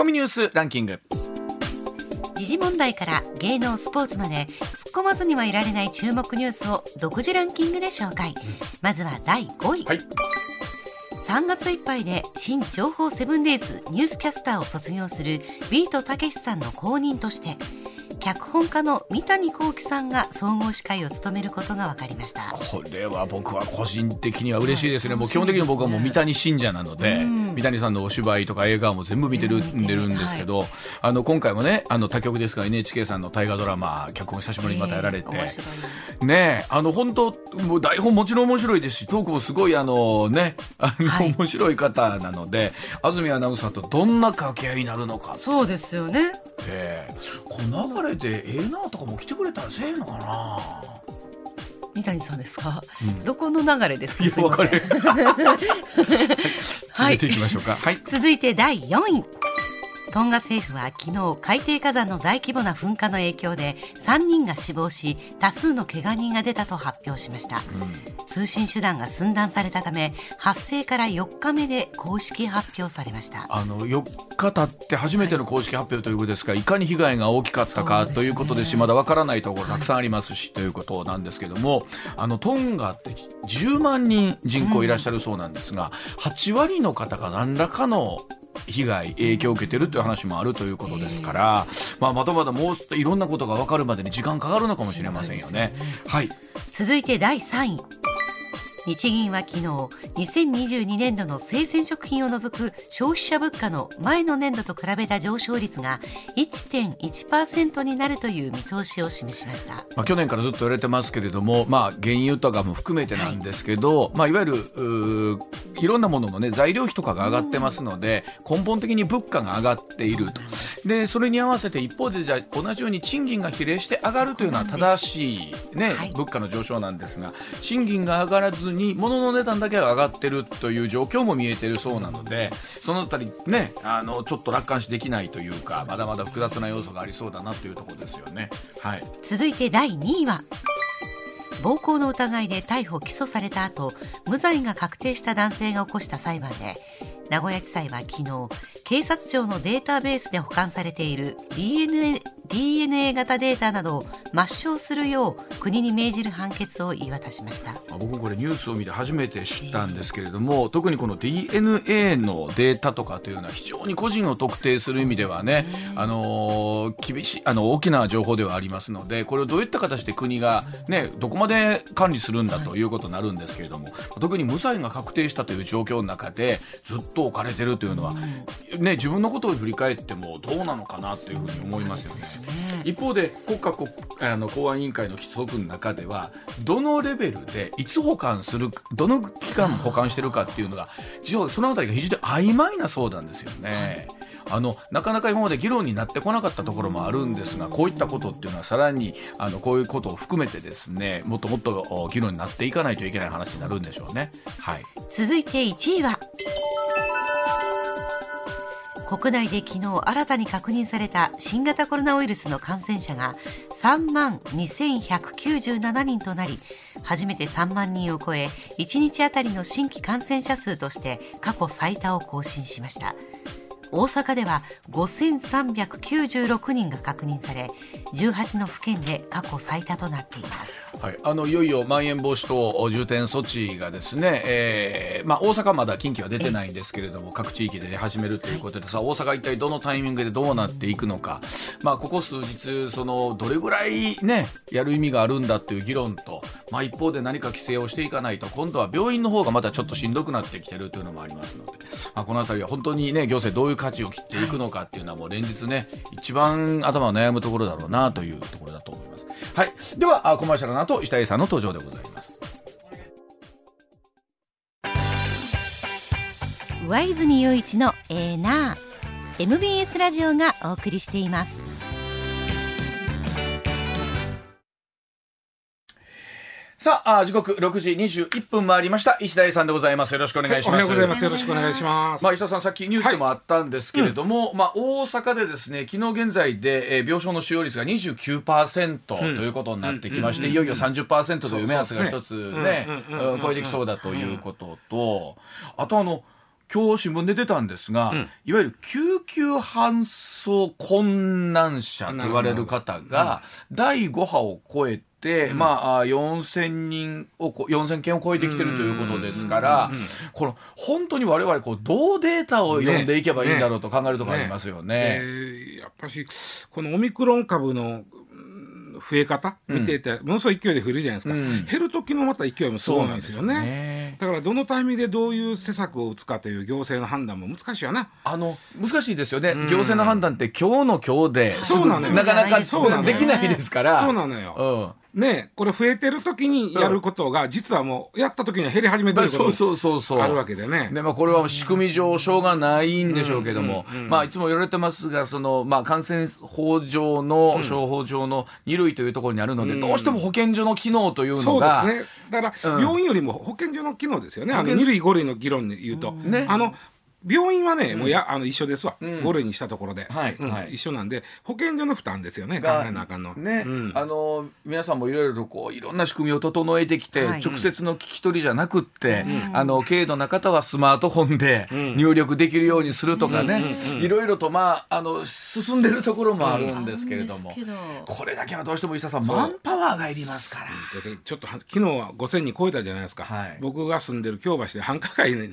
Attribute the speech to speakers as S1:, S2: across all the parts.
S1: コミニュースランキング。
S2: 時事問題から芸能スポーツまで突っ込まずにはいられない注目ニュースを独自ランキングで紹介、まずは第5位、
S1: はい。
S2: 3月いっぱいで新情報セブンデイズニュースキャスターを卒業するビートたけしさんの後任として脚本家の三谷幸喜さんが総合司会を務めることが分かりました。
S1: これは僕は個人的には嬉しいですね、
S2: はい。
S1: もう基本的に僕はもう三谷信者なので、
S2: うん。
S1: 三谷さんのお芝居とか映画も全部見てるんでるんですけど、あの今回もねあの他局ですが NHK さんの大河ドラマ脚本久しぶりにまたやられて、
S2: えー
S1: ねえあの本当もう台本もちろん面白いですしトークもすごいあのねあの、
S2: はい。
S1: 面白い方なので安住アナウンサーとどんな掛け合いになるのか。
S2: そうですよね。
S1: この流れでええなとかも来てくれたらせえのかな？
S2: 三谷さんですか、
S1: うん。
S2: どこの流れですか？はい。
S1: 続いて
S2: 第4位トンガ政府は昨日海底火山の大規模な噴火の影響で3人が死亡し多数の怪我人が出たと発表しました。通信手段が寸断されたため発生から4日目で公式発表されました。
S1: あの4日経って初めての公式発表ということですが、い、かに被害が大きかったか
S2: ね。
S1: ということですしまだわからないところたくさんありますし、ということなんですけどもあのトンガって10万人人口いらっしゃるそうなんですが、8割の方が何らかの被害影響を受けてるという話もあるということですから、まあ、まだまだもういろんなことが分かるまでに時間かかるのかもしれませんよね。はい、
S2: 続いて第3位日銀は昨日2022年度の生鮮食品を除く消費者物価の前の年度と比べた上昇率が1.1%になるという見通しを示しました。
S1: まあ、去年からずっと言われてますけれども、まあ、原油とかも含めてなんですけど、いまあ、いわゆるいろんなものの、ね、材料費とかが上がってますので根本的に物価が上がっていると。でそれに合わせて一方でじゃあ同じように賃金が比例して上がるというのは正しい、ね
S2: はい。
S1: 物価の上昇なんですが賃金が上がらずに物の値段だけが上がってるという状況も見えてるそうなのでそのあたりねあのちょっと楽観視できないというかまだまだ複雑な要素がありそうだなというところですよね。はい
S2: 続いて第2位は暴行の疑いで逮捕・起訴された後無罪が確定した男性が起こした裁判で名古屋地裁は昨日警察庁のデータベースで保管されている DNA, DNA 型データなどを抹消するよう国に命じる判決を言い渡しました。
S1: まあ僕これニュースを見て初めて知ったんですけれども特にこの DNA のデータとかというのは非常に個人を特定する意味ではね、あのー厳しいあの大きな情報ではありますのでこれをどういった形で国が、ね、どこまで管理するんだということになるんですけれども特に無罪が確定したという状況の中でずっと置かれてるというのは、ね、自分のことを振り返ってもどうなのかなというふうに思いますよね。一方で国家国あの公安委員会の規則の中ではどのレベルでいつ保管するどの期間保管してるかっていうのが実はそのあたりが非常に曖昧なそうなんですよね。あのなかなか今まで議論になってこなかったところもあるんですがこういったことっていうのはさらにあのこういうことを含めてですねもっともっとお議論になっていかないといけない話になるんでしょうね。はい、
S2: 続いて1位は国内で昨日新たに確認された新型コロナウイルスの感染者が3万2197人となり初めて3万人を超え1日あたりの新規感染者数として過去最多を更新しました。大阪では5396人が確認され18の府県で過去最多となっています。
S1: はい、あのいよいよまん延防止等重点措置がですね、えーまあ、大阪はまだ近畿は出てないんですけれども各地域で出始めるということでさ大阪一体どのタイミングでどうなっていくのか、まあ、ここ数日そのどれぐらい、ね、やる意味があるんだっていう議論と、まあ、一方で何か規制をしていかないと今度は病院の方がまたちょっとしんどくなってきてるというのもありますので、まあ、この辺りは本当に、ね、行政どういう価値を切っていくのかっていうのはもう連日ね一番頭を悩むところだろうなというところだと思います。はい、ではあコマーシャルの後石田英さんの登場でございます。
S2: 上泉雄一のエーナー MBS ラジオがお送りしています
S1: さああ時刻6時21分回りました。石田英さんでございます。よろしくお願いします。
S3: おはようございます。よろしくお願いします。
S1: まあ、石田さん、さっきニュースでもあったんですけれども、まあ、大阪でですね、昨日現在で、えー病床の使用率が29%ということになってきまして、いよいよ30%という目安が一つね、超えてきそうだということと、あとあの、今日新聞で出たんですが、いわゆる救急搬送困難者と言われる方が、第5波を超えて、まあ、4000人をこ、4000件を超えてきてるということですから、この、本当に我々、こう、どうデータを読んでいけばいいんだろうと考えるところありますよね。
S3: えーやっぱしこのオミクロン株のうん増え方見ていて、ものすごい勢いで増えるじゃないですか、
S1: うん。
S3: 減る時のまた勢いもすごいんですよね。
S1: ね。
S3: だからどのタイミングでどういう施策を打つかという行政の判断も難しいよな。
S1: あの難しいですよね、行政の判断って今日の今日で
S3: そうなのよ。
S1: なかなか
S3: そうなのよ。
S1: できないですから。
S3: そうなのよ、ねこれ増えてる時にやることが、実はもうやった時には減り始めてること
S1: そうそうそうそう
S3: もあるわけでね。
S1: でまあ、これは仕組み上しょうがないんでしょうけども、まあ、いつも言われてますがその、まあ、感染法上の商法上の2類というところにあるので、どうしても保健所の機能というの
S3: そうで
S1: が
S3: すね。だから、
S1: うん。
S3: 病院よりも保健所の機能ですよね。あの
S1: 保健
S3: 二類五類の議論で言うと、
S1: ね。
S3: あの病院はね、もうやあの一緒ですわ。五、類にしたところで、うん。
S1: はい。はい
S3: 一緒なんで保健所の負担ですよね。考
S1: が
S3: えなあかんの。
S1: ね、
S3: うん。
S1: あの皆さんもいろいろとこういろんな仕組みを整えてきて、
S2: はい。
S1: 直接の聞き取りじゃなくって、あの軽度な方はスマートフォンで入力できるようにするとかね、いろいろとまああの進んでるところもあるんですけれども、これだけはどうしても伊佐さんマンパワーがいりますから。
S3: ちょっとは昨日は5000人超えたじゃないですか、
S1: はい。
S3: 僕が住んでる京橋で繁華街に、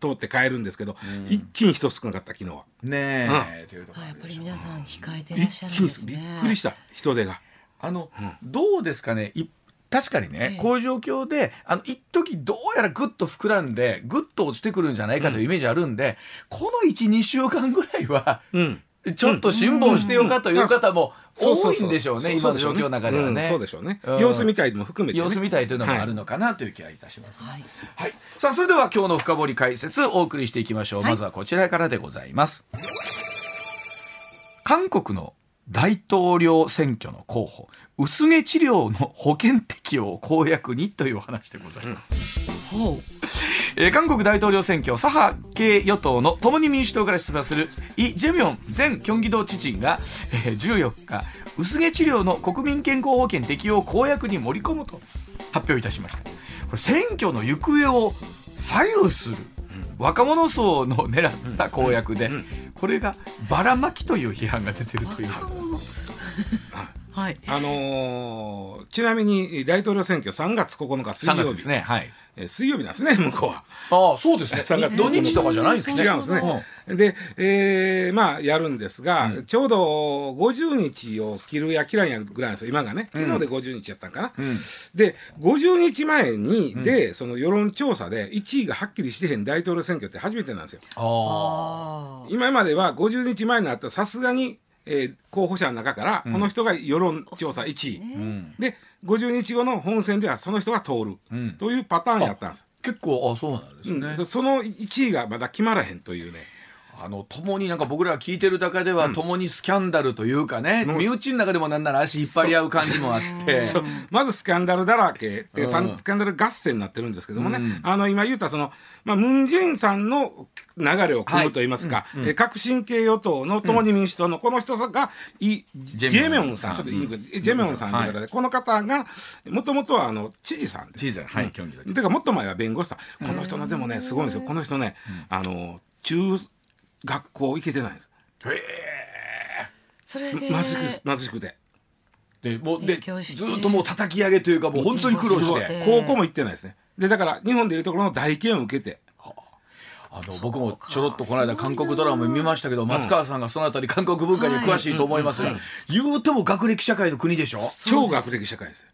S3: 通って帰るんですけど、一気に人少なかった昨日は。
S1: ねえ、というところ
S2: やっぱり皆さん控えてらっ
S3: 一
S2: しゃるんですね。
S3: くりした人手が。
S1: あの、どうですかね？い確かにね、
S2: ええ。
S1: こういう状況であの一時どうやらぐっと膨らんでぐっと落ちてくるんじゃないかというイメージあるんで、この12週間ぐらいは
S3: うん
S1: ちょっと辛抱してよかという方も多いんでしょうね、今の状況の中ではね。
S3: うんそうでしょうね、
S1: うん。
S3: 様子見たいも含めて、ね、
S1: 様子見たいというのもあ
S3: はい
S1: るのかなという気がいたします。
S2: はい。
S1: はい、さあそれでは今日の深掘り解説お送りしていきましょう、
S2: はい。
S1: まずはこちらからでございます。韓国の大統領選挙の候補薄毛治療の保険適用を公約にというお話でございます、
S2: ほ
S1: えー韓国大統領選挙左派系与党の共に民主党から出馬するイ・ジェミョン前キョンギ道知事が、えー14日薄毛治療の国民健康保険適用を公約に盛り込むと発表いたしました。これ選挙の行方を左右する若者層の狙った公約で、これがばらまきという批判が出てるという
S2: はい。
S3: あのーちなみに大統領選挙3月9日水
S1: 3
S3: 曜日。
S1: 月ですね。はい。
S3: えー水曜日なんですね 向こうは。
S1: ああそうですね。
S3: 3月
S1: 土日とかじゃないんですね。
S3: 違うんですね。で、えーまあやるんですが、ちょうど50日を切るや切らんやぐらいなんですよ。今がね。昨日で50日やったんかな。で50日前に、でその世論調査で1位がはっきりしてへん大統領選挙って初めてなんですよ。
S1: あ
S2: あ
S3: 今までは50日前になったらさすがに、えー候補者の中からこの人が世論調査1位、
S1: あ、うん、
S3: で50日後の本選ではその人が通る、
S1: ん。
S3: というパターンやったんです。
S1: 結構あそうなんですね、
S3: うん。その1位がまだ決まらへんというね。
S1: あの共になんか僕らが聞いてるだけでは、共にスキャンダルというかね、身内の中でもなんなら足引っ張り合う感じもあって。
S3: まずスキャンダルだらけっていうか、
S1: うん
S3: スキャンダル合戦になってるんですけどもね、
S1: うん。
S3: あの今言ったその、まあ、ムン・ジェインさんの流れを組むといいますか、えー革新系与党の共に民主党のこの人がイ・ジェミョンさん、ちょっと言いにくい、ジェミョンさんという方で、この方がもともとはあの知事さんです。
S1: 知事はい競技だ
S3: てかもっと前は弁護士さん。この人のでもねすごいんですよ。この人ね、あの中学校行けてないんです。
S2: それで。
S3: 貧しく貧しくて。
S1: でもうでずっともう叩き上げというかもう本当に苦労して。
S2: え
S3: 高校も行ってないですね。でだから日本でいうところの大検を受けて。
S1: あの僕もちょろっとこの間韓国ドラマ見ましたけど松川さんがそのあたり韓国文化に詳しいと思いますが、言うても学歴社会の国でしょ？
S3: 超学歴社会です。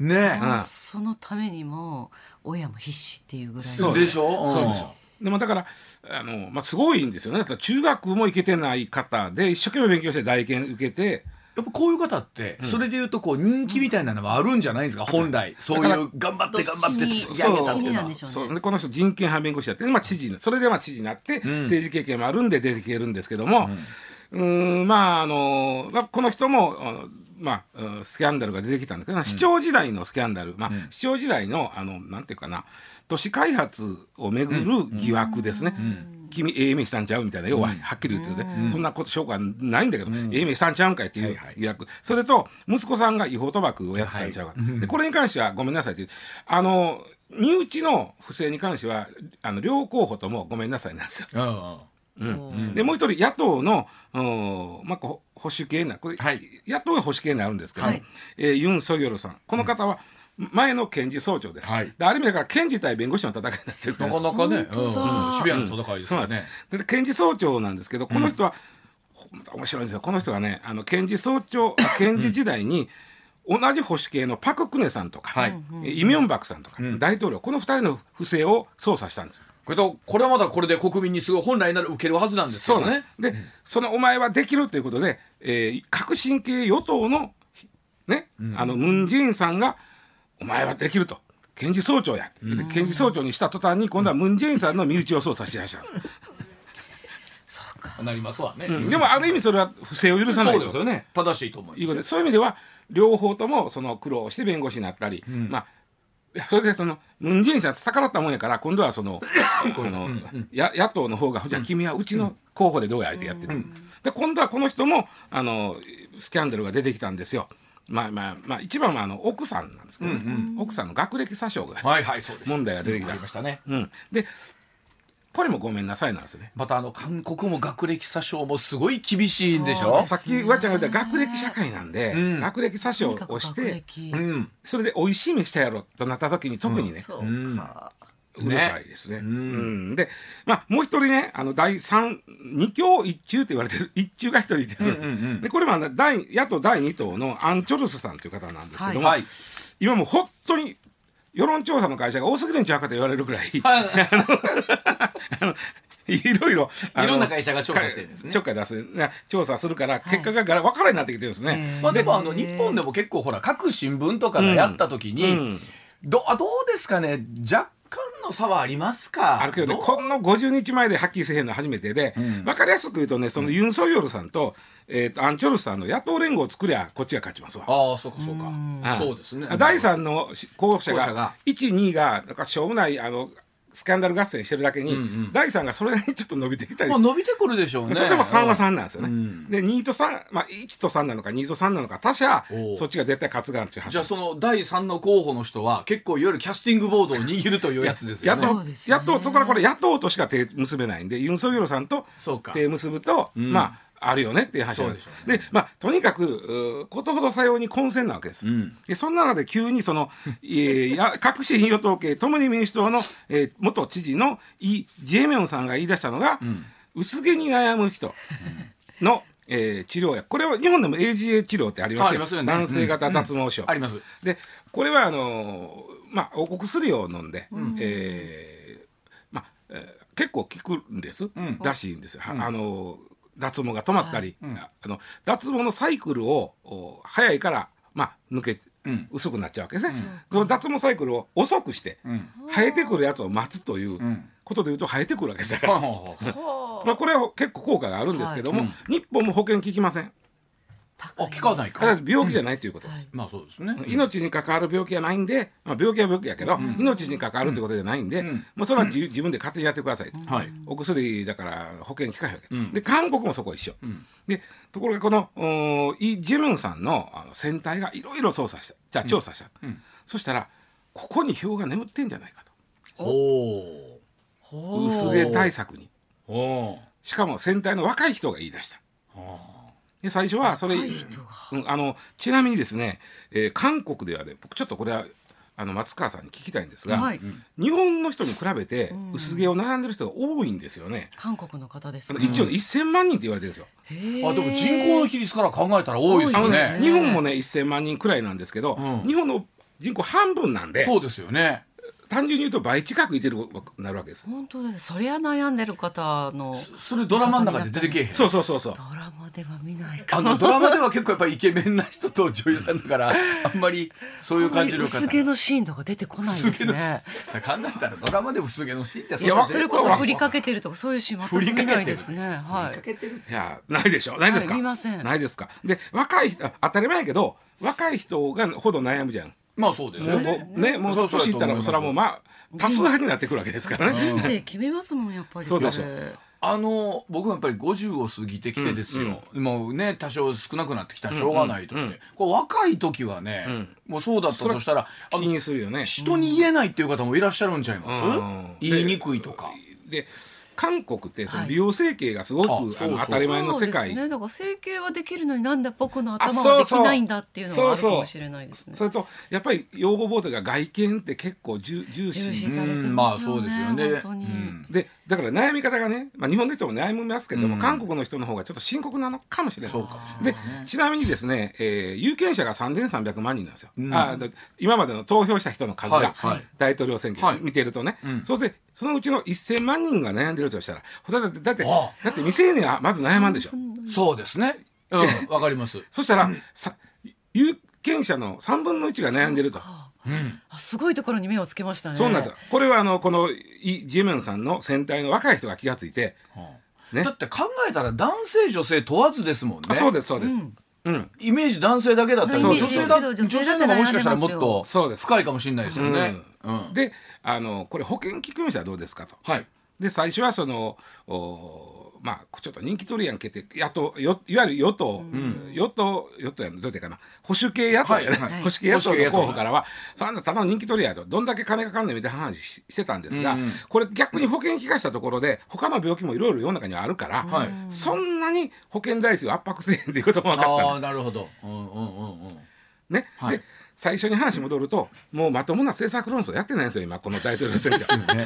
S1: ねえ、
S3: うん
S2: そのためにも親も必死っていうぐらいの。
S3: そう
S1: でしょ？
S3: そうでしょでもだからあの、まあ、すごいんですよね。だから中学も行けてない方で一生懸命勉強して大検受けて
S1: やっぱこういう方って、それで言うとこう人気みたいなのはあるんじゃないですか、本来。そういう頑張って頑張って突き上げたっていう。のは
S2: そうなんでしょうね。
S3: そう。でこの人人権派弁護士やって、まあ、知事にそれでまあ知事になって、政治経験もあるんで出てきてるんですけども、うーんまああの、まあ、この人もあのまあ、うんスキャンダルが出てきたんだけど、市長時代のスキャンダル、まあ市長時代のあのなんていうかな都市開発をめぐる疑惑ですね。君ええ目したんちゃうみたいな。要ははっきり言ってね、そんなこと証拠はないんだけど、ええ目したんちゃうんかいっていう疑惑、それと息子さんが違法賭博をやったんちゃうか、でこれに関してはごめんなさいって。あの身内の不正に関してはあの両候補ともごめんなさいなんですよ。
S1: うん。
S3: うん、でもう一人野党の、うんまあ、保守系なこれ、
S1: はい。
S3: 野党が保守系になるんですけど、
S2: はい。
S3: えーユン・ソギョルさん。この方は前の検事総長です、
S1: はい。
S3: である意味だから検事対弁護士の戦いになってるんですけ
S1: な
S3: ど
S1: かなかね、うん。うん。シビアな戦いです
S3: そうなんです。
S1: よね。
S3: で検事総長なんですけどこの人は、ほまた面白いんですよ。この人がねあの検事総長あ検事時代に同じ保守系のパク・クネさんとか、
S1: はい。
S3: えイ・ミョンバクさんとか、
S1: ん。
S3: 大統領この二人の不正を捜査したんです。
S1: これとこれはまだこれで国民にすごい本来なら受けるはずなんですね。
S3: で。で、そのお前はできるということで、えー革新系与党のね、あのムン・ジェインさんがお前はできると。検事総長や、で検事総長にした途端に今度はムン・ジェインさんの身内を捜査してらっしゃるんです、
S1: なりますわね。
S3: うん。でもある意味それは不正を許さないと
S1: そうですよね。正しいと思います。
S3: いうことでそういう意味では両方ともその苦労して弁護士になったり、まあそれでそのムン・ジェインさん逆らったもんやから今度はそのあの、や野党の方がじゃあ君はうちの候補でどうやってやってる、で今度はこの人もあのスキャンダルが出てきたんですよ。まあまあまあ一番はあの奥さんなんですけど、ね。奥さんの学歴詐称が、
S1: はいはいそうです。
S3: 問題が出てき
S1: ましたね。
S3: うん、でこれもごめんなさいなんですよね。
S1: またあの韓国も学歴詐称もすごい厳しいんでしょ？
S3: さっきうわちゃんが言った学歴社会なんで、
S1: ん。
S3: 学歴詐称をして
S2: 歴。
S1: うん。
S3: それで美味しい飯したやろとなった時に特にね、
S2: そうか、
S3: うるさいですね。
S1: ん。
S3: うん。で、まあ、もう一人ね、あの第三二強一中って言われてる 一中が一人いてるんです。
S1: うんうんうん。
S3: で、これもあの第野党第二党のアン・チョルスさんという方なんですけども、
S1: はい。
S3: 今もう本当に世論調査の会社が多すぎるんちゃうかと言われるぐらい、
S1: はい。
S3: あの いろいろ
S1: いろんな会社が調査してるんですね。
S3: ちょっかい出すね調査するから結果ががら分からになってきてるんですね。
S1: まあでもあの日本でも結構ほら各新聞とかがやった時に、
S3: うん。
S1: どあどうですかね。若干の差はありますか？
S3: あるけどね、この50日前ではっきりせえへんの初めてで、
S1: ん。
S3: 分かりやすく言うとね、そのユン・ソギョルさんと、えーとアン・チョルスさんの野党連合を作りゃ、こっちが勝ちますわ。
S1: ああそうかそう
S3: うん。
S1: かそうですね。
S3: 第3の候補者が
S1: 候補者が。
S3: 1、2がなんかしょうもないあのスキャンダル合戦してるだけに、
S1: うんうん。
S3: 第3がそれなりにちょっと伸びてきたり。
S1: まあ伸びてくるでしょうね。
S3: それでも3は3なんですよね。
S1: うん。
S3: で2と3、まあ、1と3なのか2と3なのか他者
S1: おう。
S3: そっちが絶対勝つがんっていう話。
S1: じゃあその第3の候補の人は結構いわゆるキャスティングボードを握るというやつですよね。
S3: 野党
S2: ね。
S3: 野党そこからこれ野党としか手結べないんでユン・ソギョルさんと
S1: そうか。
S3: 手結ぶと、
S1: ん。
S3: まああるよねっていう話
S1: でね。
S3: でまあとにかくことほどさように混戦なわけです。
S1: ん。
S3: でその中で急にその、えーや各種与党系共に民主党の、えー元知事のイ・ジェミョンさんが言い出したのが、薄毛に悩む人の、えー治療薬。これは日本でも AGA 治療ってありますよ。
S1: ありますよね。
S3: 男性型脱毛症、
S1: あります。
S3: でこれはあのーまあお薬を飲んで、えーまあ、えー結構効くんです、
S1: ん。
S3: らしいんですあのー脱毛が止まったり、ああの脱毛のサイクルをお早いからまあ抜け、
S1: ん。
S3: 薄くなっちゃうわけですね、その脱毛サイクルを遅くして、
S1: ん。
S3: 生えてくるやつを待つということでいうと生えてくるわけですから、まあ、これは結構効果があるんですけども、
S1: はい。
S3: 日本も保険効きません
S1: あ聞かない
S3: た
S1: か。
S3: だ 病気じゃないということです、
S1: まあそうですね。
S3: 命に関わる病気じゃないんで、まあ、病気は病気やけど、命に関わるってことじゃないんで、
S1: ん。
S3: もうそれは自自分で勝手にやってください、
S1: はい。
S3: お薬だから保険効かへんわけ、
S1: ん。
S3: で韓国もそこ一緒、でところがこのおイ・ジェミョンさんのあの船体がいろいろ捜査した。じゃあ調査した、そしたらここに票が眠ってんじゃないかと。
S1: ほう
S3: 薄毛対策に。
S1: ほ
S3: しかも船体の若い人が言い出したで最初はそれ、うんあのちなみにですね、えー韓国ではね僕ちょっとこれはあの松川さんに聞きたいんですが、
S2: はい。
S3: 日本の人に比べて薄毛を悩んでる人が多いんですよね。
S2: 韓国の方です
S3: あ
S2: か
S3: の一応ね1000万人って言われてるんですよ。
S1: あでも人口の比率から考えたら多いですよね。
S3: ね。日本もね1000万人くらいなんですけど、
S1: うん。
S3: 日本の人口半分なんで
S1: そうですよね
S3: 単純に言うと倍近くいてるなるわけです。
S2: 本当です。そりゃ悩んでる方の
S1: それドラマの中で出てけえへん。
S3: そうそうそうそう。
S2: ドラマでは見ないか。
S1: あのドラマでは結構やっぱりイケメンな人と女優さんだから あんまりそういう感じの方
S2: 薄毛のシーンとか出てこないですね。
S1: それ考えたらドラマで薄毛のシーンって
S3: いやわ
S2: それこそ振りかけてるとかそういうシーン全く見ないですね。はい。
S1: けてる
S3: いやないでしょないですか、
S2: はい見ません。
S3: ないですか？で若い当たり前やけど若い人がほど悩むじゃん。
S1: まあそうです
S3: もうも
S1: よね
S3: うねもう年いったらもうそれはもうまあ多数派になってくるわけですからね。
S2: 人生決めますもんやっぱり。
S3: そうでしょ
S2: これ
S1: あの僕もやっぱり50を過ぎてきてですよ、もうね多少少なくなってきたらしょうがないとして、こう若い時はね、もうそうだったとしたらあ
S3: 気
S1: の
S3: にするよね。
S1: 人に言えないっていう方もいらっしゃるんちゃいます、
S3: うん。
S1: 言いにくいとか。
S3: で韓国ってその
S2: はい。
S3: 美容整形がすごく、
S1: あ
S3: あ
S1: そうそう。
S3: の当たり前の世界。
S2: そうですね。だから整形はできるのになんで僕の頭
S3: あそうそう。
S2: はできないんだっていうのはあるかもしれないですね。
S3: それとやっぱり用語ボードが外見って結構重重視。
S2: 重視されて
S1: うん
S2: ますよね,、
S1: まあそうですよね。
S2: 本当に、
S1: うん。
S3: でだから悩み方がね、まあ、日本の人も悩みますけども、
S1: うん。
S3: 韓国の人の方がちょっと深刻なのかもしれない。でちなみにですね、えー有権者が3300万人なんですよ、
S1: うん。
S3: あだ今までの投票した人の数が、
S1: はいはい。
S3: 大統領選挙
S1: はい。
S3: 見てるとね、
S1: うん。
S3: そうしてそのうちの1000万人が悩んでるとしたらだってだって
S1: あ
S3: だって未成年はまず悩まんでしょ
S1: そうですね。うん、わかります。
S3: そしたらさ有権者の3分の1が悩んでると。
S1: うん。
S2: あすごいところに目をつけましたね
S3: そうなんですよこれはあのこのイ・ジェミョンさんの選対の若い人が気がついて、ね
S1: だって考えたら男性女性問わずですもんね。
S3: あそうですそうです、
S2: うん
S3: うん
S1: イメージ男性だけだったら
S3: そう
S1: 女性だ女性の方がもしかしたらもっと
S3: そうです
S1: 深いかもしれないですよね。うん。
S3: であのこれ保険聞く人はどうですかと。
S1: はい。
S3: で最初はそのおまあちょっと人気取りやんけって野党よいわゆる与党、与党与党やのどうやってかな？保守系野党やね、
S1: はい
S2: はい。
S3: 保守系野党の候補からはそんなただの人気取りやとどんだけ金かかんねんみたいな話ししてたんですが、
S1: うんうん。
S3: これ逆に保険聞かしたところで他の病気もいろいろ世の中にはあるから、
S1: はい。
S3: そんなに保険代数を圧迫せえへんっていうことも分かった
S1: あなるほど。うんうんうんうん。
S3: ね、
S1: はい。
S3: で最初に話戻るともうまともな政策論争やってないんですよ今この大統領選挙。
S1: ね。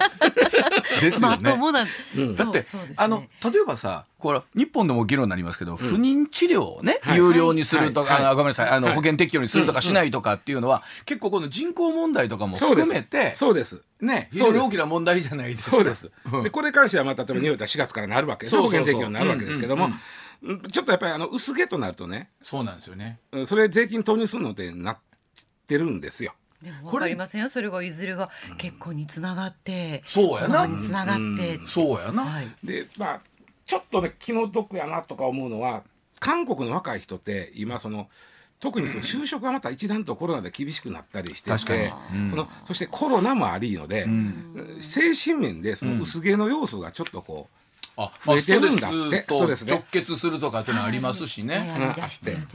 S1: ですよね。
S2: まともな、
S1: だって、
S2: ね。
S1: あの例えばさこれ日本でも議論になりますけど、不妊治療をね、
S3: はい。
S1: 有料にするとか、
S3: はい。
S1: あのごめんなさいあの、
S3: はい。
S1: 保険適用にするとかしないとかっていうのは、結構この人口問題とかも
S3: そうです。
S1: 含めて
S3: そうです。
S1: ね非
S3: そうです。
S1: 常に大きな問題じゃないですか。
S3: そうです。
S1: うん。
S3: でこれに関してはまあ例えばニューヨークは4月からなるわけ保険適用になるわけですけども、
S1: うん
S3: うんちょっとやっぱりあの薄毛となるとね
S1: そうなんですよね。
S3: うんそれ税金投入するのってなってるんですよ。
S2: でも分かりませんよ。それがいずれが結婚につながって
S1: そうやな。
S2: つながって、
S1: そうやな。
S2: はい。
S3: でまあちょっとね気の毒やなとか思うのは韓国の若い人って今その特にその就職がまた一段とコロナで厳しくなったりして
S1: 確かに。
S3: て、
S1: うん。
S3: そのそしてコロナもありので、
S1: ん。
S3: 精神面でその薄毛の要素がちょっとこう、
S1: あ、
S3: 増えてるん
S1: スト
S3: だって
S1: レスと
S3: ストレスね。
S1: 直結するとかっていうのありますしね。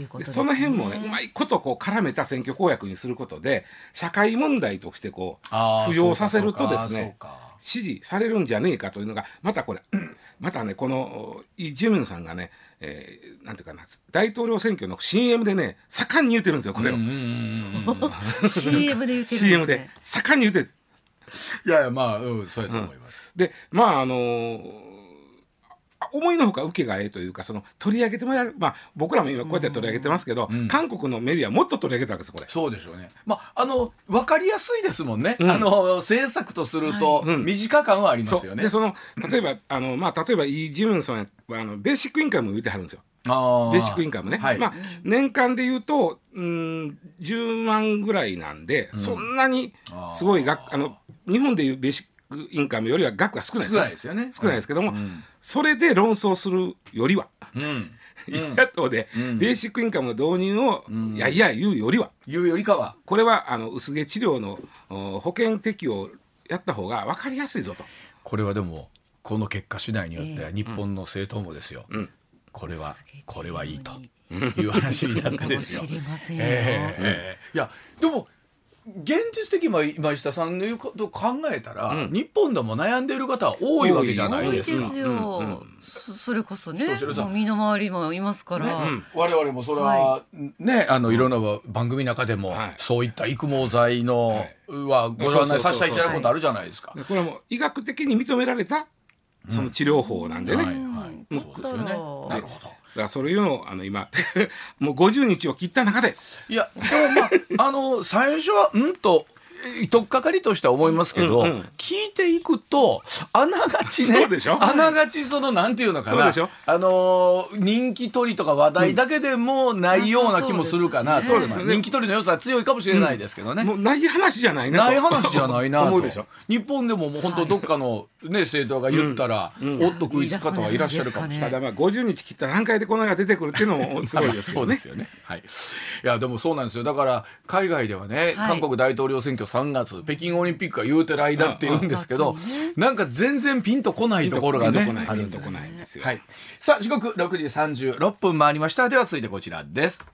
S2: うこと
S3: で
S2: ですね。
S3: その辺もねうまいことこう絡めた選挙公約にすることで社会問題としてこう浮上させるとですね支持されるんじゃねえかというのがまたこれまたねこのイ・ジェミョンさんがね、えーなんていうかな大統領選挙の CM でね盛んに言ってるんですよこれを、
S1: うんうんうんうん
S2: CM で言ってるんですね。
S3: CM で盛んに言ってる。
S1: いやいやまあ、うん、そうやと思います。
S3: でまああのーあ思いのほか受けがええというかその取り上げてもらえるまあ僕らも今こうやって取り上げてますけど、
S1: ん。
S3: 韓国のメディアはもっと取り上げたわけですこれ。
S1: そうでしょうね。まあ、あの、わかりやすいですもんね。
S3: うん。
S1: あの、政策とすると、
S3: はい。うん。
S1: 短感はありますよね。
S3: そう。でその例えばあの、まあ、例えばイ・ジムンソンはあのベーシックインカムを言ってはるんですよ。
S1: あ
S3: ベーシックインカムね、
S1: はい。
S3: まあ、年間で言うとうん10万ぐらいなんで、そんなにすごい額あの日本でいうベーシックインカムよりは額が少ない
S1: 少ないですよね。
S3: 少ないですけども、
S1: うん
S3: それで論争するよりは、
S1: うん。
S3: 野党で
S1: うん
S3: ベーシックインカムの導入を、いやいや言うよりは
S1: いうよりかは。
S3: これはあの薄毛治療のお保険適用やった方が分かりやすいぞと。
S1: これはでも、この結果次第によっては日本の政党もですよ。
S3: うん
S1: これはこれはいいという話になってですよ
S2: かも。しれませんよ、
S1: ええいやでも現実的に今今下さんの言うことを考えたら、
S3: うん。
S1: 日本でも悩んでいる方は多いわけじゃない
S2: 多い
S1: ですか。
S2: ですよ、
S3: うんうん
S2: そそれこそね身の回りもいますから、
S1: ね。
S3: うん。
S1: 我々もそれは、
S2: は
S1: ねあのいろんな番組の中でも、
S3: はい。
S1: そういった育毛剤の、
S3: はい。
S1: はご案内させていただくことあるじゃないですか。
S3: でこれはもう医学的に認められたその治療法なんでね、
S1: はい
S3: だ
S1: はい。
S2: うん
S1: そうですよね。なるほど。
S3: からそういうのをあの今 もう50日を切った中で。
S1: いやでもまああの最初はうんと取っかかりとしては思いますけど、
S3: うんうん。
S1: 聞いていくとあながちねあながちそのなんていうのかなあの人気取りとか話題だけでもないような気もするかな
S3: うですね。
S1: まあ人気取りの良さは強いかもしれないですけどね。
S3: もうない話じゃないなと。
S1: ない話じゃないな日本でももう本当どっかの、ね政党が言ったら、おっと食いつく方はいらっしゃるかも。しれない
S3: ただまあ50日切った段階でこの絵が出てくるっていうのもすごいです
S1: そう
S3: よね
S1: ですよね。はい。いやでもそうなんですよ。だから海外ではね、
S2: はい。
S1: 韓国大統領選挙3月北京オリンピックが言うてる間って言うんですけど、なんか全然ピンとこないところがねあるんです
S3: よ
S1: はい、さあ時刻6時36分回りました。では続いてこちらです。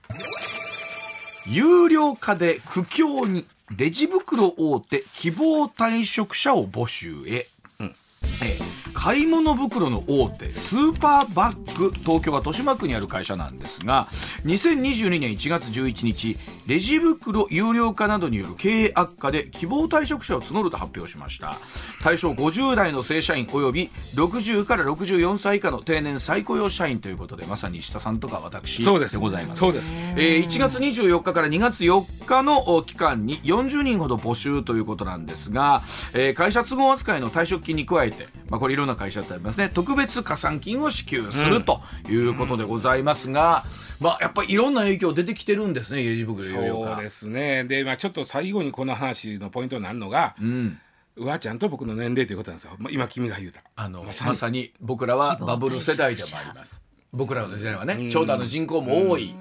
S1: 有料化で苦境にレジ袋大手希望退職者を募集へ、えー買い物袋の大手スーパーバッグ東京は豊島区にある会社なんですが2022年1月11日レジ袋有料化などによる経営悪化で希望退職者を募ると発表しました。対象50代の正社員および60から64歳以下の定年再雇用社員ということでまさに石田さんとか私
S3: です。
S1: ございます。
S3: そうです。
S1: えー1月24日から2月4日のお期間に40人ほど募集ということなんですが、えー会社都合扱いの退職金に加えて、まあ、これいろんな会社ってありますね。特別加算金を支給するということでございますが、まあ、やっぱりいろんな影響出てきてるんですねレジ袋
S3: そうですね。で、まあ、ちょっと最後にこの話のポイントになるのが、
S1: うん。
S3: うわちゃんと僕の年齢ということなんですよ、まあ、今君が言うた。
S1: あのま
S3: まさに
S1: 僕らはバブル世代でもあります。僕らの世代はね、ちょうどあの人口も多い、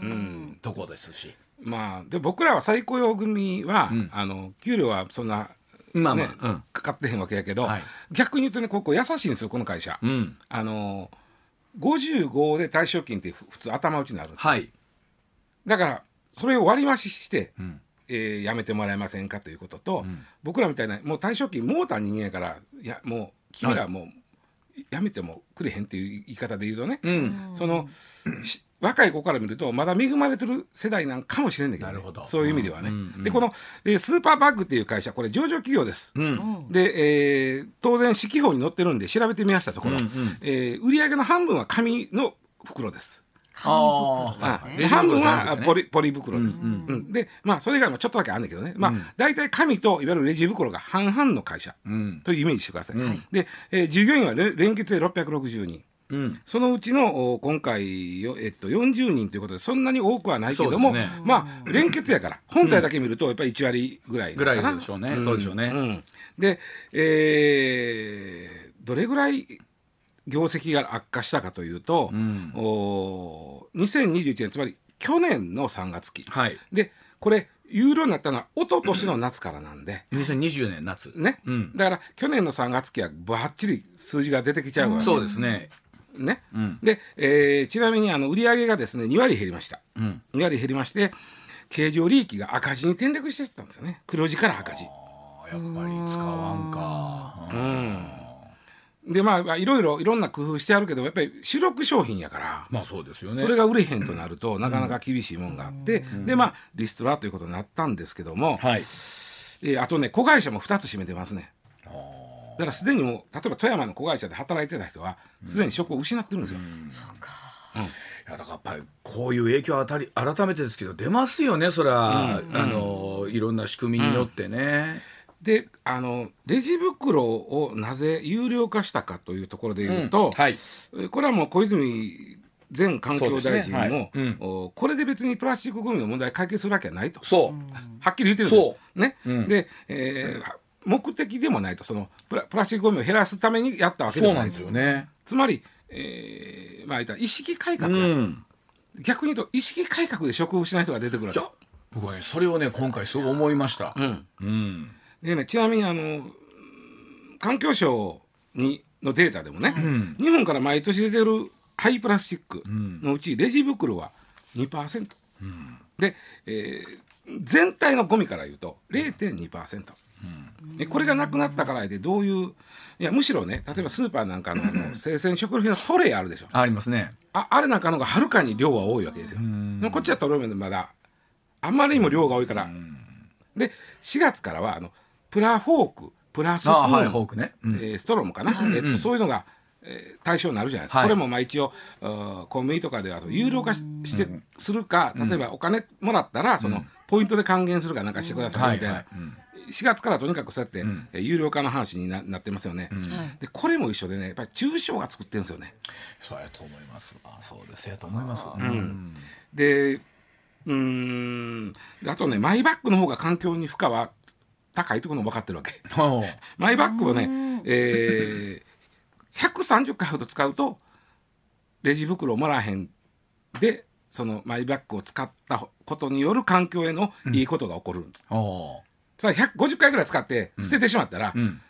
S1: とこですし。
S3: まあで僕らは再雇用組は、あの給料はそんな、
S1: まあまあ
S3: ね
S1: うん。
S3: かかってへんわけやけど、
S1: はい。
S3: 逆に言うとねここ優しいんですよこの会社、
S1: うん。
S3: あの55で退職金ってふ普通頭打ちになるんですよ。
S1: はい。
S3: だからそれを割り増しして、
S1: ん。
S3: えー辞めてもらえませんかということと、僕らみたいなもう退職金もうた人間やからいやもう君らはもう辞めてもくれへんっていう言い方で言うとね、
S1: うん。
S3: そのし若い子から見るとまだ恵まれてる世代なんかもしれんだけど,、ね、
S1: なるほど。
S3: そういう意味ではね、
S1: うんうん
S3: でこの、えースーパーバッグっていう会社これ上場企業です、
S1: うん。
S3: で、えー当然四季報に載ってるんで調べてみましたところ、
S1: うんうん。
S3: えー売上の半分は紙の袋です。
S1: あー
S3: あ
S1: レジ袋
S3: 半分はポリポリ袋です、うんでまあそれ以外もちょっとだけあるんだけどね、まあ大体紙といわゆるレジ袋が半々の会社
S1: うん。
S3: というイメージしてください、で、えー従業員はれ連結で660人
S1: うん。
S3: そのうちのお今回よ、えっと、40人ということでそんなに多くはないけども、
S1: ね。
S3: まあ連結やから。本体だけ見るとやっぱり1割ぐらい
S1: ぐらいでしょうね。そうでしょうね。
S3: ん。で、えーどれぐらい業績が悪化したかというと、
S1: ん。
S3: お2021年つまり去年の3月期、
S1: はい。
S3: でこれ有料になったのは一昨年の夏からなんで。
S1: 2020年夏。
S3: ね、
S1: うん。
S3: だから去年の3月期はばっちり数字が出てきちゃうわけ。
S1: そうですね
S3: ね、
S1: ん。
S3: で、えーちなみにあの売上がですね2割減りました、
S1: うん。
S3: 2割減りまして経常利益が赤字に転落してたんですよね。黒字から赤字。
S1: やっぱり使わんか。
S3: でまあまあいろいろいろんな工夫してあるけどやっぱり主力商品やから、
S1: まあそうですよね。
S3: それが売れへんとなるとなかなか厳しいもんがあって、でまあリストラということになったんですけども、
S1: はい。
S3: えーあとね子会社も2つ閉めてますねだからすでにもう例えば富山の子会社で働いてた人はすでに職を失ってるんですよ、
S1: いやだからやっぱりこういう影響あたり改めてですけど出ますよねそれは、あのいろんな仕組みによってね、
S3: であのレジ袋をなぜ有料化したかというところで言うと、
S1: うん。はい。
S3: えこれはもう小泉前環境大臣
S1: そうですね。はい。
S3: も、
S1: うん。
S3: おこれで別にプラスチックごみの問題解決するわけはないと、
S1: そう、
S3: はっきり言ってるんですよ。
S1: そ
S3: ね。
S1: うん。
S3: で、えー目的でもないとそのプラプラスチックごみを減らすためにやったわけでもない
S1: そうなんですよね。
S3: つまり、えーまあ言ったら意識改
S1: う
S3: 革や、
S1: ん。
S3: 逆に言うと意識改革で職を失う人が出てくるわけ。
S1: 僕はねそれをね今回すごい思いました。
S3: うん。
S1: うん。
S3: でね、ちなみにあの環境省にのデータでもね、日本から毎年出てる廃プラスチックのうちレジ袋は2%、で、えー全体のゴミから言うと0.2%、でこれがなくなったからでどういういやむしろね例えばスーパーなんかのあの生鮮食品のトレイあるでしょ。
S1: ありますね。
S3: ああれなんかの方がはるかに量は多いわけですよ。こっちはトレイまだあんまりにも量が多いから。で4月からはあのプラフォークプラスプーン、
S1: あはいフォークね。うん。
S3: えーストローもかな、えっと、そういうのが、えー対象になるじゃないですか、
S1: はい。
S3: これもまあ一応コンビニとかでは有料化ししてするか例えばお金もらったらそのポイントで還元するかなんかしてくださいみたいな、
S1: はいはい。うん
S3: 4月からとにかくそうやって、えー有料化の話にななってますよね、でこれも一緒でねやっぱり中小が作ってるんですよね。
S1: そうやと思います。あそうです。やと思います。うん。
S3: でうーん。であとねマイバッグの方が環境に負荷は高いところも分かってるわけ。マイバッグをね、えー、130回ほど使うとレジ袋をもらえへんでそのマイバッグを使ったことによる環境へのいいことが起こる。んです、
S1: ほ
S3: それは150回ぐらい使って捨ててしまったら、
S1: うん。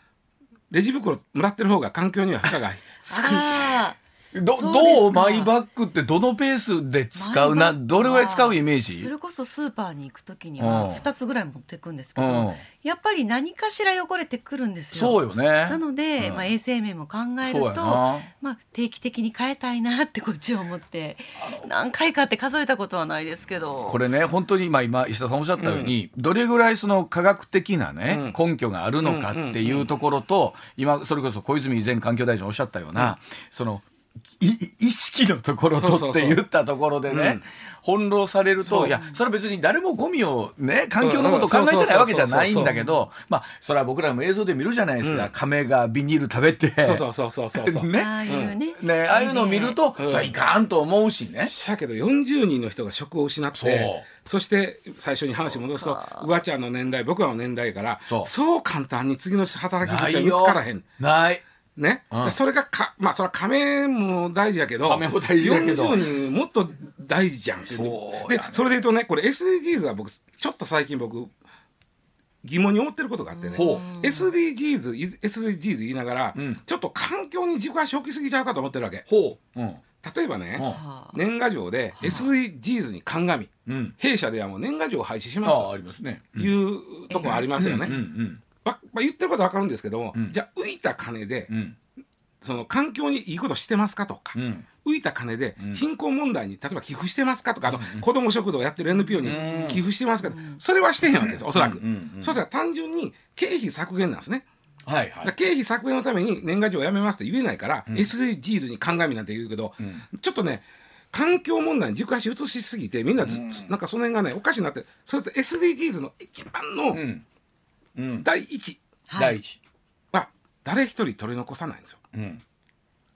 S3: レジ袋もらってる方が環境には負荷が少ない。
S2: あ
S1: どどうマイバッグってどのペースで使うなどれぐらい使うイメー
S2: そ
S1: ジ
S2: れこそスーパーに行くときに
S1: うん。
S2: は2つぐらい持っていくんですけ
S1: うん。
S2: どやっぱり何かしら汚れてくるんですよ。
S1: そうよね。
S2: なので、
S1: うん。
S2: まあ、衛生面も考えると、
S1: な。
S2: まあ、定期的に変えたいなってこっちは思って何回かって数えたことはないですけど。
S1: これね本当にまあ今石田さんおっしゃったように、どれぐらいその科学的なね、根拠があるのかっていうところと、今それこそ小泉前環境大臣おっしゃったような、そのい意識のところとって言ったところでね、翻弄されるといやそれは別に誰もゴミをね環境のことを考えてないわけじゃないんだけどまあそれは僕らも映像で見るじゃないですか、亀がビニール食べて。
S3: そうそうそうそうそう。
S1: ね。
S2: ああいうね,、
S1: ねああいうのを見ると、
S3: うん。
S1: それいかんと思うしね。
S3: しゃけど40人の人が職を失って
S1: そ
S3: して最初に話戻すとうわちゃんの年代僕らの年代から
S1: そ
S3: そうう簡単に次の働き口は見つ
S1: ないよ
S3: からへん。
S1: ない
S3: ね、
S1: うん。
S3: それがかまあそれは亀も大事やけど
S1: 亀も大事だけど。
S3: 40人もっと大事じゃん。
S1: そうやね。
S3: でそれで言うとねこれ SDGs は僕ちょっと最近僕疑問に思ってることがあってね。
S1: ほ
S3: SDGs SDGs 言いながら、
S1: ん。
S3: ちょっと環境に軸足置きすぎちゃうかと思ってるわけ。
S1: ほう。うん。
S3: 例えばね、年賀状で SDGs に鑑み、
S1: うん。
S3: 弊社ではもう年賀状を廃止しますと
S1: ありますね。
S3: いうとこありますよね。
S1: うんうん
S3: ままあ、言ってることは分かるんですけども、
S1: ん。
S3: じゃあ浮いた金で、
S1: うん。
S3: その環境にいいことしてますかとか、
S1: うん。
S3: 浮いた金で貧困問題に例えば寄付してますかとか、あの子ども食堂やってる NPO に寄付してますか、それはしてへんわけですおそらく、
S1: うん。うん。うん
S3: そしたら単純に経費削減なんですね。
S1: はいはい。
S3: 経費削減のために年賀状をやめますって言えないから、SDGs に鑑みなんて言うけど、ちょっとね環境問題に軸足移しすぎてみんなず、なんかその辺がねおかしになってそれと SDGs の一番の第一。
S2: はい。
S1: 第一。
S3: は誰一人取り残さないんですよ。
S1: うん。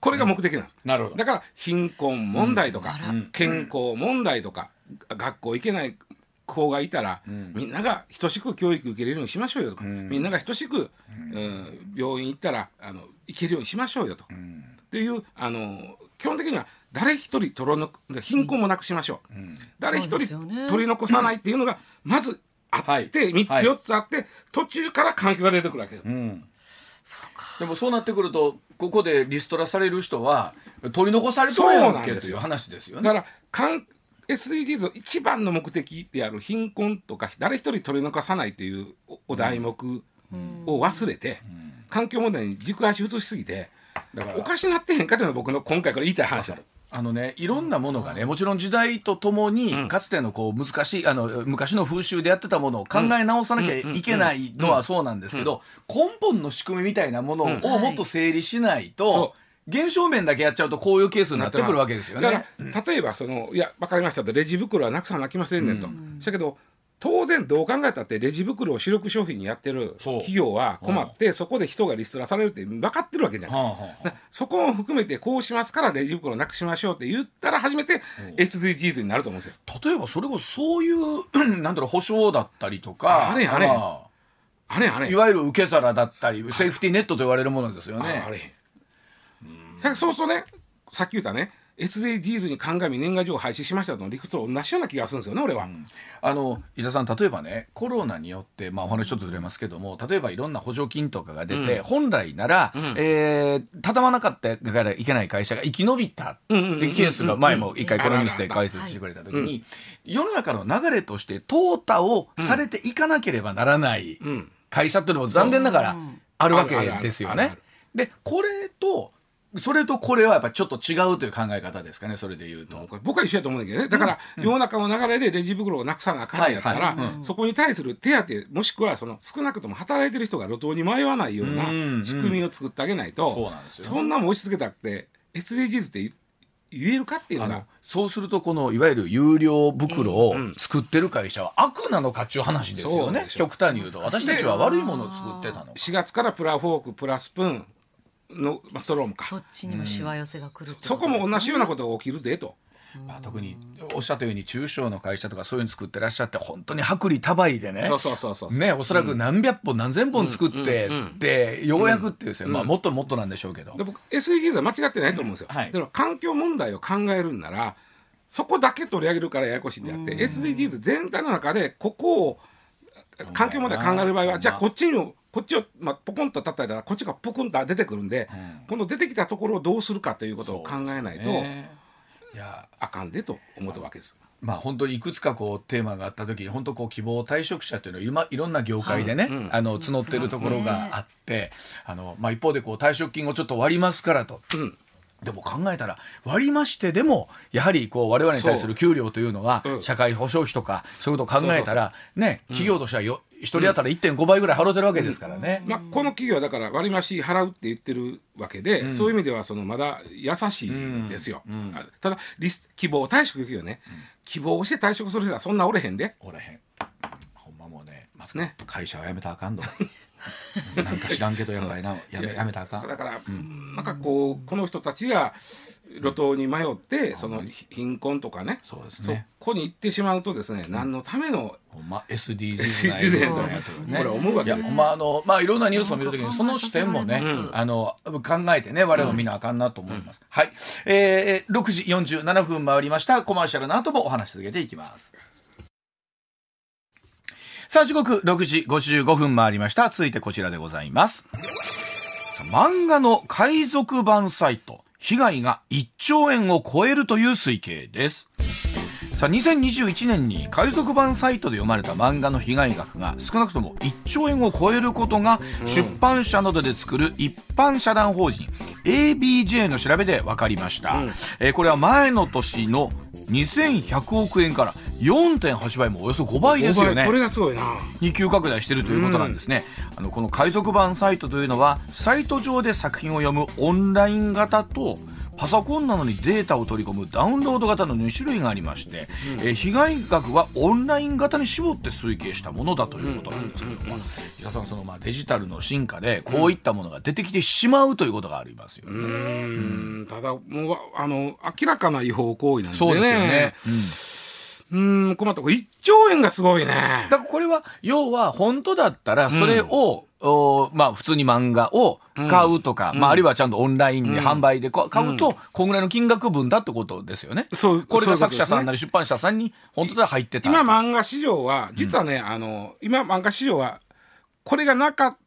S3: これが目的なんです。
S1: なるほど。
S3: だから貧困問題とか、
S1: うん。
S3: 健康問題とか、学校行けない子がいたら、みんなが等しく教育受けれるようにしましょうよとか、みんなが等しく、うん。病院行ったらあの行けるようにしましょうよと、っていうあの基本的には誰一人取りの貧困もなくしましょう、誰一
S2: そうで
S3: 人
S2: すよね。
S3: 取り残さないっていうのがまずあって、
S1: はい
S3: 3つ
S1: はい
S3: 4つあって途中から環境が出てくるわけです。
S1: うん。でもそうなってくるとここでリストラされる人は取り残されとるやんけっていう話ですよね。
S3: だからかん SDGs の一番の目的である貧困とか誰一人取り残さないというおお題目を忘れて、環境問題に軸足移しすぎて
S1: だから
S3: おかしなってへんかというのが僕の今回から言いたい話だ。
S1: あのね、いろんなものがねもちろん時代とともに、かつてのこう難しいあの昔の風習でやってたものを考え直さなきゃいけないのはそうなんですけど、根本の仕組みみたいなものをもっと整理しないと、
S3: そ
S1: 現象面だけやっちゃうとこういうケースになってくるわけですよ
S3: だ
S1: ね。
S3: から例えばそのいや分かりましたと。レジ袋はなくさなきませんねん。と。だけど当然どう考えたってレジ袋を主力商品にやってる企業は困ってそこで人がリストラされるって分かってるわけじゃん。
S1: はあはあ
S3: なそこも含めてこうしますからレジ袋なくしましょうって言ったら初めて SDGs になると思うんですよ。
S1: 例えばそれこそそういう なんだろう保証だったりとか
S3: あれあれ。
S1: ま
S3: あれあれ。
S1: いわゆる受け皿だったりセーフティーネットと言われるものですよね。
S3: あ。れ。そうそうねさっき言ったね SDGs に鑑み年賀状を廃止しましたとの理屈と同じような気がするんですよね俺は。
S1: あの伊田さん例えばねコロナによって、まあ、お話ちょっとずれますけども例えばいろんな補助金とかが出て、本来なら、えー畳まなかったからいけない会社が生き延びたっていうケースが前も一回このニュースで解説してくれた時に、世の中の流れとして淘汰をされていかなければならない
S3: ん。
S1: 会社っていうのも残念ながらあるわけですよね。でこれとそれとこれはやっぱちょっと違うという考え方ですかねそれで言うと。
S3: 僕は一緒やと思うんだけどね。だから世の中の流れでレジ袋をなくさなあかんのやったら、そこに対する手当もしくはその少なくとも働いてる人が路頭に迷わないような
S1: うん
S3: 仕組みを作ってあげないと、
S1: そうなんですよ。
S3: そんなもん押し付けたって SDGs って言言えるかっていうのが。
S1: そうするとこのいわゆる有料袋を作ってる会社は悪なのかっちゅう話ですよね。極端に言うと。私たちは悪いものを作ってたのか。
S3: 4月からプラフォークプラスプーンの、まあ、ストローもか。
S2: そっちにもしわ寄せが来るってことです
S3: そ
S2: ね
S3: こも同じようなことが起きるでと。
S1: まあ、特におっしゃったように中小の会社とかそういうの作ってらっしゃって本当に薄利多売でね。
S3: そうそうそうそう。
S1: ね、おそらく何百本、何千本作って、でようやくっていうですね、まあ、もっともっとなんでしょうけど、
S3: で僕 SDGs は間違ってないと思うんですよ。
S1: はい。
S3: でも環境問題を考えるんならそこだけ取り上げるからややこしいんであって、SDGs 全体の中でここを環境問題考える場合は、
S1: まあ
S3: じゃあこっちにもこっちを、まあ、ポコンと叩いたらこっちがポコンと出てくるんで、この出てきたところをどうするかということを考えないと、
S1: ねいや。
S3: あかんでと思ったわけです。
S1: まあ本当にいくつかこうテーマがあった時に本当こう希望退職者っていうのはいろいろんな業界でね、あの募ってるところがあって、あのまあ一方でこう退職金をちょっと割りますからと。
S3: うん
S1: でも考えたら割りましてでもやはりこう我々に対する給料というのは
S3: うん。
S1: 社会保障費とかそういうことを考えたらね企業としてはよ一人当たり1.5倍ぐらい払ってるわけですからね。
S3: まあ、この企業はだから割増払うって言ってるわけで、そういう意味ではそのまだ優しいですよ。あただリス希望退職企業ね、希望して退職する人はそんなおれへんで。
S1: おれへん。ほんまもうねまず
S3: ね。
S1: 会社は辞めたらあかんど なんか知らんけどやば いなやめやめたかん。
S3: だから、なんかこうこの人たちが路頭に迷って、その貧困とかね
S1: そうですね。
S3: そこに行ってしまうとですね、何のための
S1: ほんま SDGs な
S3: SDGs
S1: 映像のやつね。
S3: これ思うわ
S1: い
S3: けです。
S1: やほんまあのまあいろんなニュースを見るときにその視点もね、あの考えてね我々も見なあかんなと思います、はい、えー、6時47分回りました。コマーシャルの後もお話し続けていきますさあ時刻6時55分回りました。続いてこちらでございます。漫画の海賊版サイト。被害が1兆円を超えるという推計です。さあ2021年に海賊版サイトで読まれた漫画の被害額が少なくとも1兆円を超えることが出版社などで作る一般社団法人 ABJ の調べで分かりました、えーこれは前の年の2100億円から4.8倍もおよそ5倍ですよね。
S3: これがすごいな。
S1: に急拡大しているということなんですね、あのこの海賊版サイトというのはサイト上で作品を読むオンライン型とパソコンなどにデータを取り込むダウンロード型の2種類がありまして、えー被害額はオンライン型に絞って推計したものだということなんですけども、石田さんそのまあデジタルの進化でこういったものが出てきてしまうということがありますよね。
S3: うーん。ただもうあの明らかな違法行為なんでね。
S1: そうですよね、
S3: うーん困った。これ1兆円がすごいね。
S1: だからこれは要は本当だったらそれを、おまあ普通に漫画を買うとか、まああるいはちゃんとオンラインで販売でこ買うと、こんぐらいの金額分だってことですよね。
S3: そう
S1: これが作者さんなり出版社さんに本当だ入ってた。
S3: 今漫画市場は実はね、あの今漫画市場はこれがなかった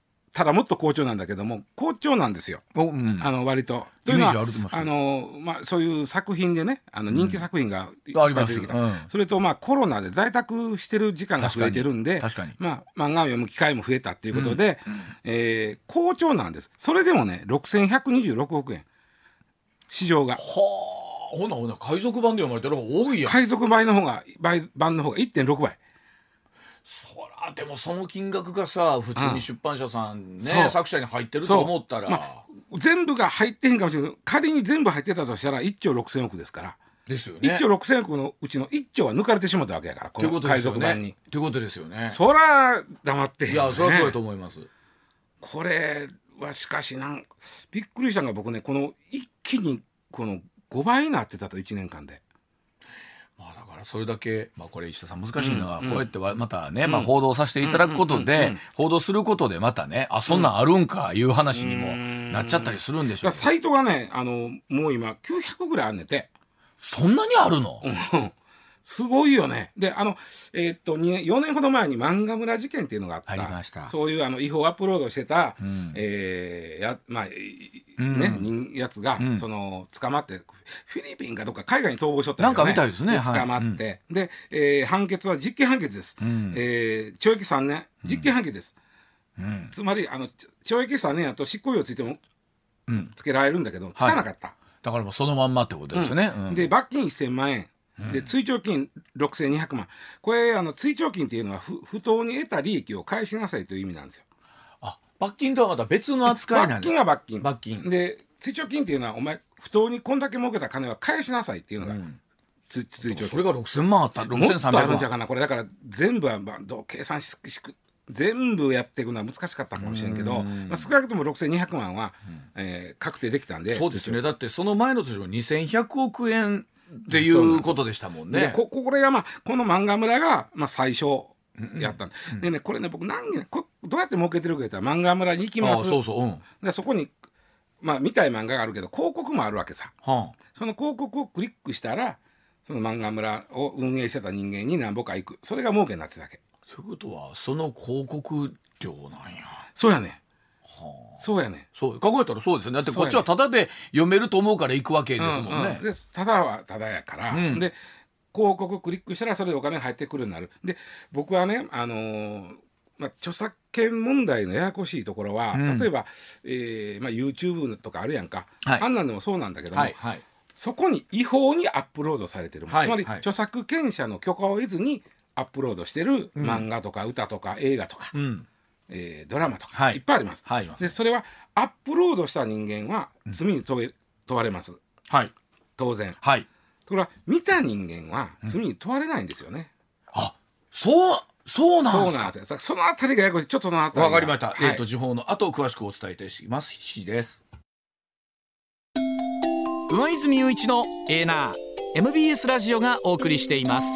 S3: らもっと好調なんだけども好調なんですよ。
S1: おうん。
S3: あの割と。というのはあの、まあ、そういう作品でねあの人気作品が出てきた、
S1: うん。
S3: それと、まあ、コロナで在宅してる時間が増えてるんで
S1: 確かに。確
S3: まあ、漫画を読む機会も増えたっていうことで、えー好調なんです。それでもね6126億円。市場が。
S1: はあ。ほなほな。海賊版で読まれてる方が多いやん。
S3: 海賊版の方が倍版の方が1.6倍
S1: そらでもその金額がさ普通に出版社さんね、
S3: そう
S1: 作者に入ってると思ったら、
S3: まあ全部が入ってへんかもしれない仮に全部入ってたとしたら1兆6000億ですから、
S1: ですよね。
S3: 1兆6000億のうちの1兆は抜かれてしまったわけやからこと
S1: いうことで
S3: の海
S1: すよね。
S3: 賊版に。
S1: ということですよね。
S3: そら黙ってへんよね
S1: いやそりゃそうだと思います。
S3: これはしかしなんびっくりしたのが僕ねこの一気にこの5倍になってたと1年間で。
S1: それだけ、まあ、これ石田さん難しいのは、こうやってはまたね、まあ、報道させていただくことで、報道することでまたねあそんなんあるんかいう話にもなっちゃったりするんでしょう
S3: だからサイトがねあのもう今900ぐらいあんねて。
S1: そんなにあるの、
S3: うんすごいよね。で、あの、えーっと、2年、4年ほど前に漫画村事件っていうのがあった。
S1: ありました。
S3: そういうあの違法アップロードしてた、
S1: ん。
S3: えーや、まあ、い
S1: ん。
S3: ね、人やつが、
S1: ん。
S3: その、捕まって、フィリピンかどっか海外に逃亡しとったよ
S1: なんかみたいですね。はい
S3: 捕まって、で、えー判決は実刑判決です。
S1: ん。
S3: えー懲役3年、実刑判決です。
S1: うん。
S3: つまり、あの、懲役3年やと執行猶予ついても、
S1: うん、
S3: つけられるんだけど、つかなかった。
S1: だからもうそのまんまってことですよね、うん。
S3: で罰金1000万円、で追徴金6200万。これあの追徴金っていうのは不不当に得た利益を返しなさいという意味なんですよ。
S1: あ罰金とはまた別の扱いなん
S3: 罰金は罰金。
S1: 罰金。
S3: で追徴金っていうのはお前不当にこんだけ儲けた金は返しなさいっていうのが、つ追徴金。
S1: それが6000万あった
S3: もっとあ
S1: 6300万
S3: るんじゃかなこれ。だから全部は、まあ、どう計算ししく全部やっていくのは難しかったかもしれんけど、まあ、少なくとも6200万は、えー確定できたんで。
S1: そうですね。だってその前の年も2100億円っていうことでしたもんね。
S3: でここれがまあこの漫画村がまあ最初やったんでねこれね僕何ねこどうやって儲けてるか言ったら漫画村に行き
S1: あ
S3: ます。
S1: そうそううん。
S3: でそこにまあ見たい漫画があるけど広告もあるわけさ。
S1: は
S3: その広告をクリックしたらその漫画村を運営してた人間に何ぼか行く。それが儲けになってたわけ。
S1: あということはその広告料なんや。
S3: そうやねそうやね
S1: そう考えたらそうですよね。だってこっちはタダで読めると思うから行くわけですもんね、
S3: でただはただやから、
S1: うん。
S3: で広告クリックしたらそれでお金が入ってくるようになる。で僕はねあのーまあ、著作権問題のややこしいところは、
S1: うん。
S3: 例えば、えーまあ、YouTube とかあるやんか、
S1: はい。
S3: あんなんでもそうなんだけども、
S1: はいはい。
S3: そこに違法にアップロードされてるもの、つまり、
S1: はいはい。
S3: 著作権者の許可を得ずにアップロードしてる漫画とか歌とか映画とか、
S1: うん
S3: えードラマとか、
S1: はい。
S3: い、っぱいあります。
S1: はい
S3: でそれはアップロードした人間は罪に問え問われます。
S1: はい。
S3: 当然。
S1: はい。
S3: ところが見た人間は罪に問われないんですよね。
S1: あそうそうな
S3: そう
S1: んですか？
S3: なんですよ。そのあたりがややこしい。ちょっとそのあたりが。
S1: わかりました、
S3: はい。
S1: えっ、と時報の後詳しくお伝えいたします。7時です
S4: 上泉雄一のエーナー MBS ラジオがお送りしています。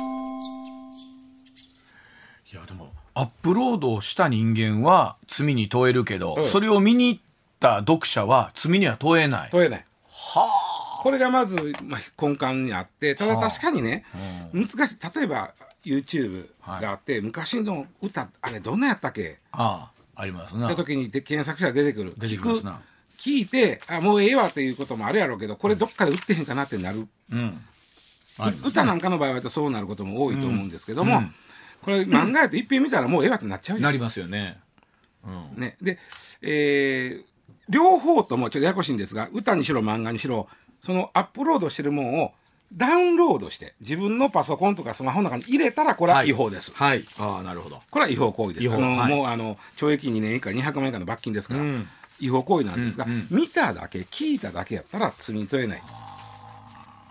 S1: いやでもアップロードした人間は罪に問えるけど、
S3: うん。
S1: それを見に行った読者は罪には問えない。
S3: 問えない。
S1: は
S3: これがまず、まあ、根幹にあってただ確かにね、難しい。例えば YouTube があって、昔の歌あれどんなやったっけ？
S1: ああありますな。
S3: った時にで検索したら出てくる。
S1: 出てきますな。
S3: 聞く。聞いてあもうええわっていうこともあるやろうけどこれどっかで売ってへんかなってなる、
S1: うん。
S3: 歌なんかの場合はそうなることも多いと思うんですけども、
S1: うん
S3: これ漫画やと一遍見たらもうええわってなっちゃうじゃ
S1: なんりますよね。うん。
S3: ね、で、えー両方ともちょっとややこしいんですが歌にしろ漫画にしろそのアップロードしてるもんをダウンロードして自分のパソコンとかスマホの中に入れたらこれは違法です、
S1: はい。ああなるほど。
S3: これは違法行為です。
S1: 違法。
S3: あの、
S1: はい。
S3: もうあの懲役2年以下200万円以下の罰金ですから、
S1: うん。
S3: 違法行為なんですが、
S1: うんうん
S3: 見ただけ聞いただけやったら罪に問えない。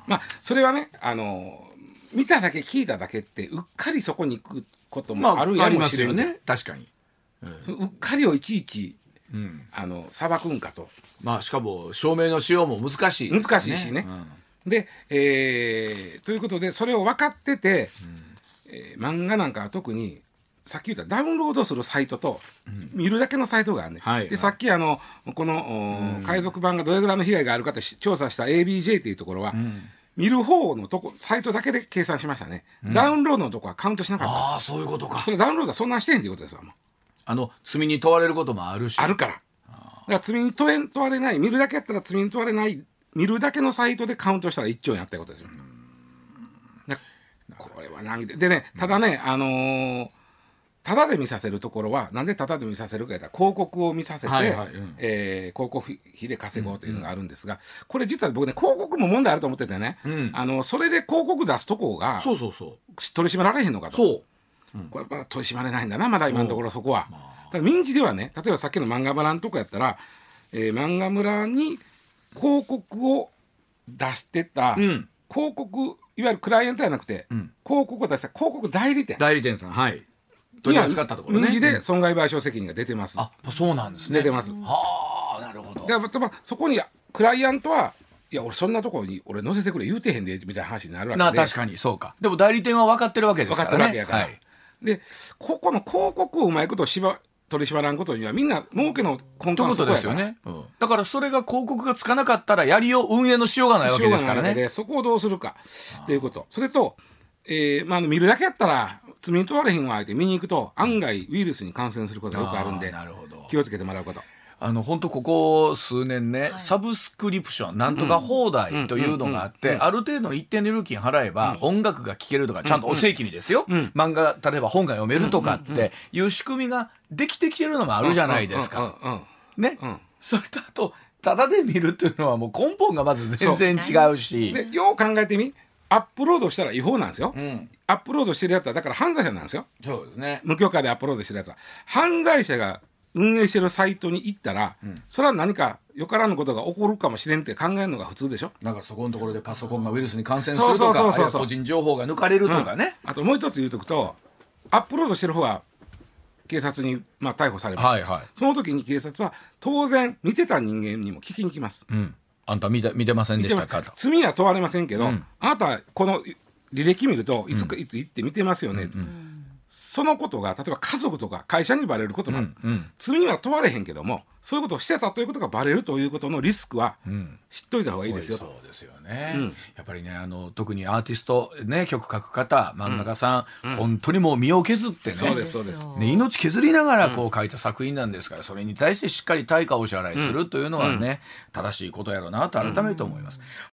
S3: まあそれはねあの見ただけ聞いただけってうっかりそこに行くこと
S1: まあ
S3: もあるやもしれん
S1: ね。確かに、
S3: そのうっかりをいちいち
S1: うん、
S3: あの裁くんかと。
S1: まあしかも証明のしようも難しい。ね、
S3: 難しいしね。で、えーということでそれを分かってて、えー漫画なんかは特にさっき言ったダウンロードするサイトと、見るだけのサイトがあるね、
S1: はい。
S3: でさっきあのこの、お海賊版がどれぐらいの被害があるかとし調査した ABJ というところは、見る方のとこサイトだけで計算しましたね、ダウンロードのとこはカウントしなかった。
S1: ああそういうことか。
S3: それダウンロードはそんなんしてへんっていうことですわ
S1: あの罪に問われることもあるし。
S3: あるから。だから罪に問え問われない見るだけやったら罪に問われない見るだけのサイトでカウントしたら1兆円やったことですよ。だこれは難儀ででねただね、あのーただで見させるところはなんでただで見させるかやったら広告を見させて、
S1: はいはいうん。
S3: えー広告費で稼ごうというのがあるんですが、これ実は僕ね広告も問題あると思っててね、
S1: うん。
S3: あのそれで広告出すとこが
S1: そうそうそう。
S3: 取り締まられへんのかと。
S1: そう。
S3: これまだ取り締まれないんだなまだ今のところそこは。ただ民事ではね例えばさっきの漫画村のとこやったら、えー漫画村に広告を出してた、
S1: うん。
S3: 広告いわゆるクライアントじゃなくて、
S1: ん。
S3: 広告を出した広告代理店。
S1: 代理店さんはい取り扱ったところね。
S3: で損害賠償責任が出てます。
S1: あそうなんですね。
S3: 出てます。
S1: はあなるほど。
S3: でまあそこにクライアントはいや俺そんなところに俺載せてくれ言うてへんでみたいな話になるわけで。
S1: な確かにそうか。でも代理店は分かってるわけです
S3: 分
S1: かね。
S3: からってるわけやから、
S1: はい。
S3: でここの広告をうまいことしば取り締まらんことにはみんな儲けの根幹
S1: ということですよね、うん。だからそれが広告がつかなかったらやりよう運営のしようがないわけですからね。
S3: でそこをどうするかっていうこと。それと、えーまあ、見るだけやったら罪に問われへんわって見に行くと案外ウイルスに感染することがよくあるんで
S1: あーなるほど。
S3: 気をつけてもらうこと。
S1: あの本当ここ数年ね、サブスクリプションなんとか放題というのがあって、ある程度の一定の料金払えば、音楽が聴けるとかちゃんと正規にですよ、漫画例えば本が読めるとかっていう仕組みができてきてるのもあるじゃないですか。ね、
S3: うん。
S1: それとあとただで見るっていうのはもう根本がまず全然違うし。
S3: でよう考えてみアップロードしたら違法なんですよ、
S1: うん、
S3: アップロードしてるやつはだから犯罪者なんですよ
S1: そうですね。
S3: 無許可でアップロードしてるやつは犯罪者が運営してるサイトに行ったら、それは何かよからぬことが起こるかもしれんって考えるのが普通でしょ
S1: なんかそこのところでパソコンがウイルスに感染するとか、個人情報が抜かれるとかね。
S3: あともう一つ言うとくとアップロードしてる方は警察にまあ逮捕されます、
S1: はいはい。
S3: その時に警察は当然見てた人間にも聞きに来ます。
S1: うん。あんた見て見てませんでしたか？と。
S3: 罪は問われませんけど、
S1: うん。
S3: あなたこの履歴見るといつか、いつ行って見てますよね、そのことが例えば家族とか会社にバレることもある、
S1: うんうん。
S3: 罪には問われへんけどもそういうことをしてたということがバレるということのリスクは
S1: ん。
S3: 知っといた方がいいですよと。
S1: そうですよね、
S3: うん。
S1: やっぱりねあの特にアーティスト、ね、曲書く方漫画家さん、本当にもう身を削ってね
S3: そうですそうです。
S1: ね、命削りながらこう書いた作品なんですから、それに対してしっかり対価をお支払いするというのはね、正しいことやろうなと改めて思います。